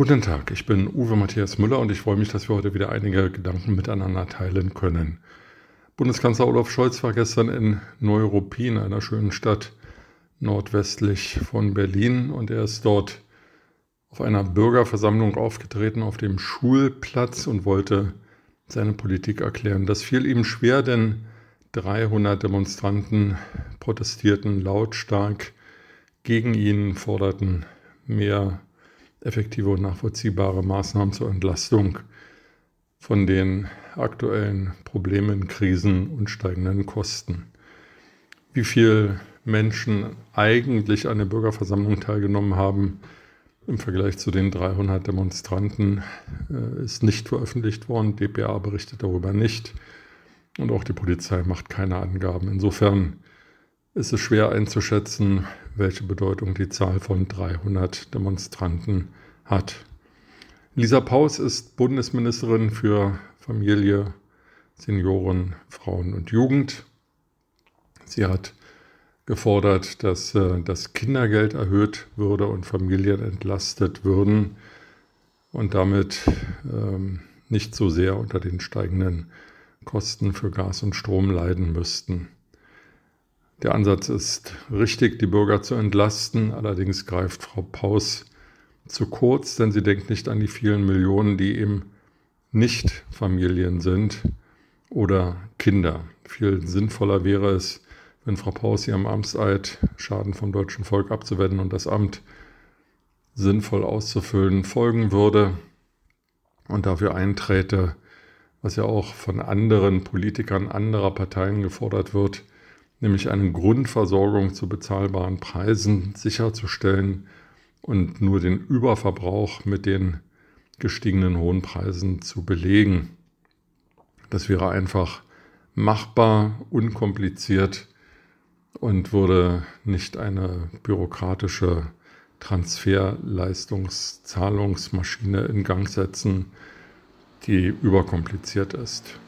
Guten Tag, ich bin Uwe Matthias Müller und ich freue mich, dass wir heute wieder einige Gedanken miteinander teilen können. Bundeskanzler Olaf Scholz war gestern in Neuruppin, einer schönen Stadt nordwestlich von Berlin, und er ist dort auf einer Bürgerversammlung aufgetreten auf dem Schulplatz und wollte seine Politik erklären. Das fiel ihm schwer, denn 300 Demonstranten protestierten lautstark gegen ihn, forderten mehr effektive und nachvollziehbare Maßnahmen zur Entlastung von den aktuellen Problemen, Krisen und steigenden Kosten. Wie viele Menschen eigentlich an der Bürgerversammlung teilgenommen haben, im Vergleich zu den 300 Demonstranten äh, ist nicht veröffentlicht worden. DPA berichtet darüber nicht. Und auch die Polizei macht keine Angaben. Insofern ist es schwer einzuschätzen, welche Bedeutung die Zahl von 300 Demonstranten hat. Lisa Paus ist Bundesministerin für Familie, Senioren, Frauen und Jugend. Sie hat gefordert, dass äh, das Kindergeld erhöht würde und Familien entlastet würden und damit ähm, nicht so sehr unter den steigenden Kosten für Gas und Strom leiden müssten. Der Ansatz ist richtig, die Bürger zu entlasten. Allerdings greift Frau Paus zu kurz, denn sie denkt nicht an die vielen Millionen, die eben nicht Familien sind oder Kinder. Viel sinnvoller wäre es, wenn Frau Paus ihrem Amtseid, Schaden vom deutschen Volk abzuwenden und das Amt sinnvoll auszufüllen, folgen würde und dafür einträte, was ja auch von anderen Politikern anderer Parteien gefordert wird, nämlich eine Grundversorgung zu bezahlbaren Preisen sicherzustellen und nur den Überverbrauch mit den gestiegenen hohen Preisen zu belegen. Das wäre einfach machbar, unkompliziert und würde nicht eine bürokratische Transferleistungszahlungsmaschine in Gang setzen, die überkompliziert ist.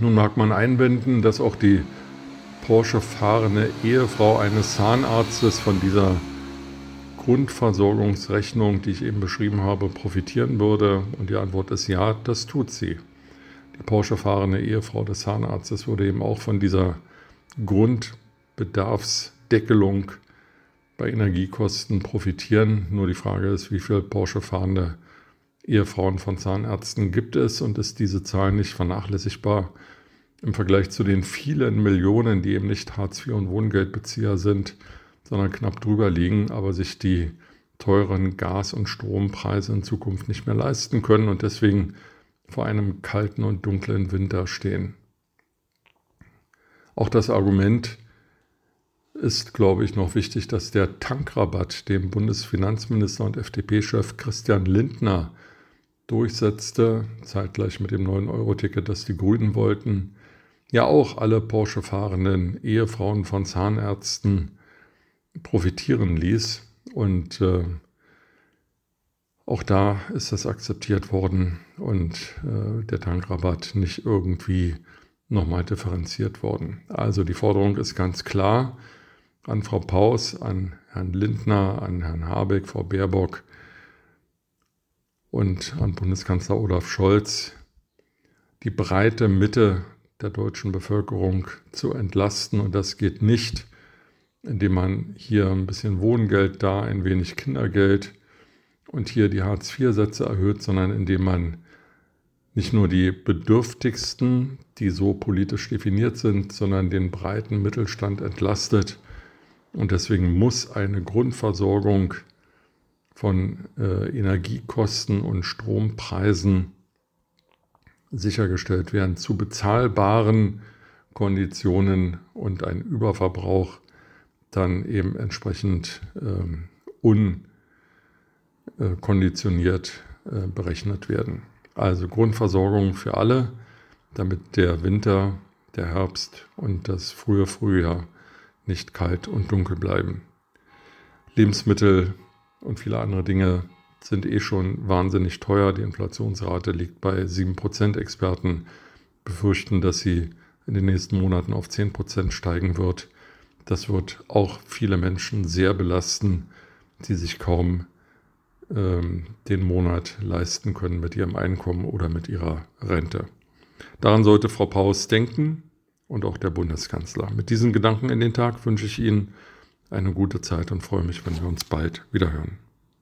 Nun mag man einwenden, dass auch die Porsche fahrende Ehefrau eines Zahnarztes von dieser Grundversorgungsrechnung, die ich eben beschrieben habe, profitieren würde? Und die Antwort ist ja, das tut sie. Die Porsche fahrende Ehefrau des Zahnarztes würde eben auch von dieser Grundbedarfsdeckelung bei Energiekosten profitieren. Nur die Frage ist, wie viele Porsche fahrende Ehefrauen von Zahnärzten gibt es und ist diese Zahl nicht vernachlässigbar im Vergleich zu den vielen Millionen, die eben nicht Hartz IV und Wohngeldbezieher sind, sondern knapp drüber liegen, aber sich die teuren Gas- und Strompreise in Zukunft nicht mehr leisten können und deswegen vor einem kalten und dunklen Winter stehen. Auch das Argument ist, glaube ich, noch wichtig, dass der Tankrabatt, dem Bundesfinanzminister und FDP-Chef Christian Lindner durchsetzte, zeitgleich mit dem 9-Euro-Ticket, das die Grünen wollten, ja auch alle Porsche-fahrenden Ehefrauen von Zahnärzten profitieren ließ. Und äh, auch da ist das akzeptiert worden und äh, der Tankrabatt nicht irgendwie nochmal differenziert worden. Also die Forderung ist ganz klar an Frau Paus, an Herrn Lindner, an Herrn Habeck, Frau Baerbock und an Bundeskanzler Olaf Scholz, die breite Mitte der deutschen Bevölkerung zu entlasten. Und das geht nicht, indem man hier ein bisschen Wohngeld, da ein wenig Kindergeld und hier die Hartz-IV-Sätze erhöht, sondern indem man nicht nur die Bedürftigsten, die so politisch definiert sind, sondern den breiten Mittelstand entlastet. Und deswegen muss eine Grundversorgung von äh, Energiekosten und Strompreisen sichergestellt werden zu bezahlbaren Konditionen und ein Überverbrauch dann eben entsprechend ähm, unkonditioniert äh, berechnet werden. Also Grundversorgung für alle, damit der Winter, der Herbst und das frühe Frühjahr nicht kalt und dunkel bleiben. Lebensmittel und viele andere Dinge sind eh schon wahnsinnig teuer. Die Inflationsrate liegt bei 7%. Experten befürchten, dass sie in den nächsten Monaten auf 10% steigen wird. Das wird auch viele Menschen sehr belasten, die sich kaum ähm, den Monat leisten können mit ihrem Einkommen oder mit ihrer Rente. Daran sollte Frau Paus denken und auch der Bundeskanzler. Mit diesen Gedanken in den Tag wünsche ich Ihnen eine gute Zeit und freue mich, wenn wir uns bald wieder hören.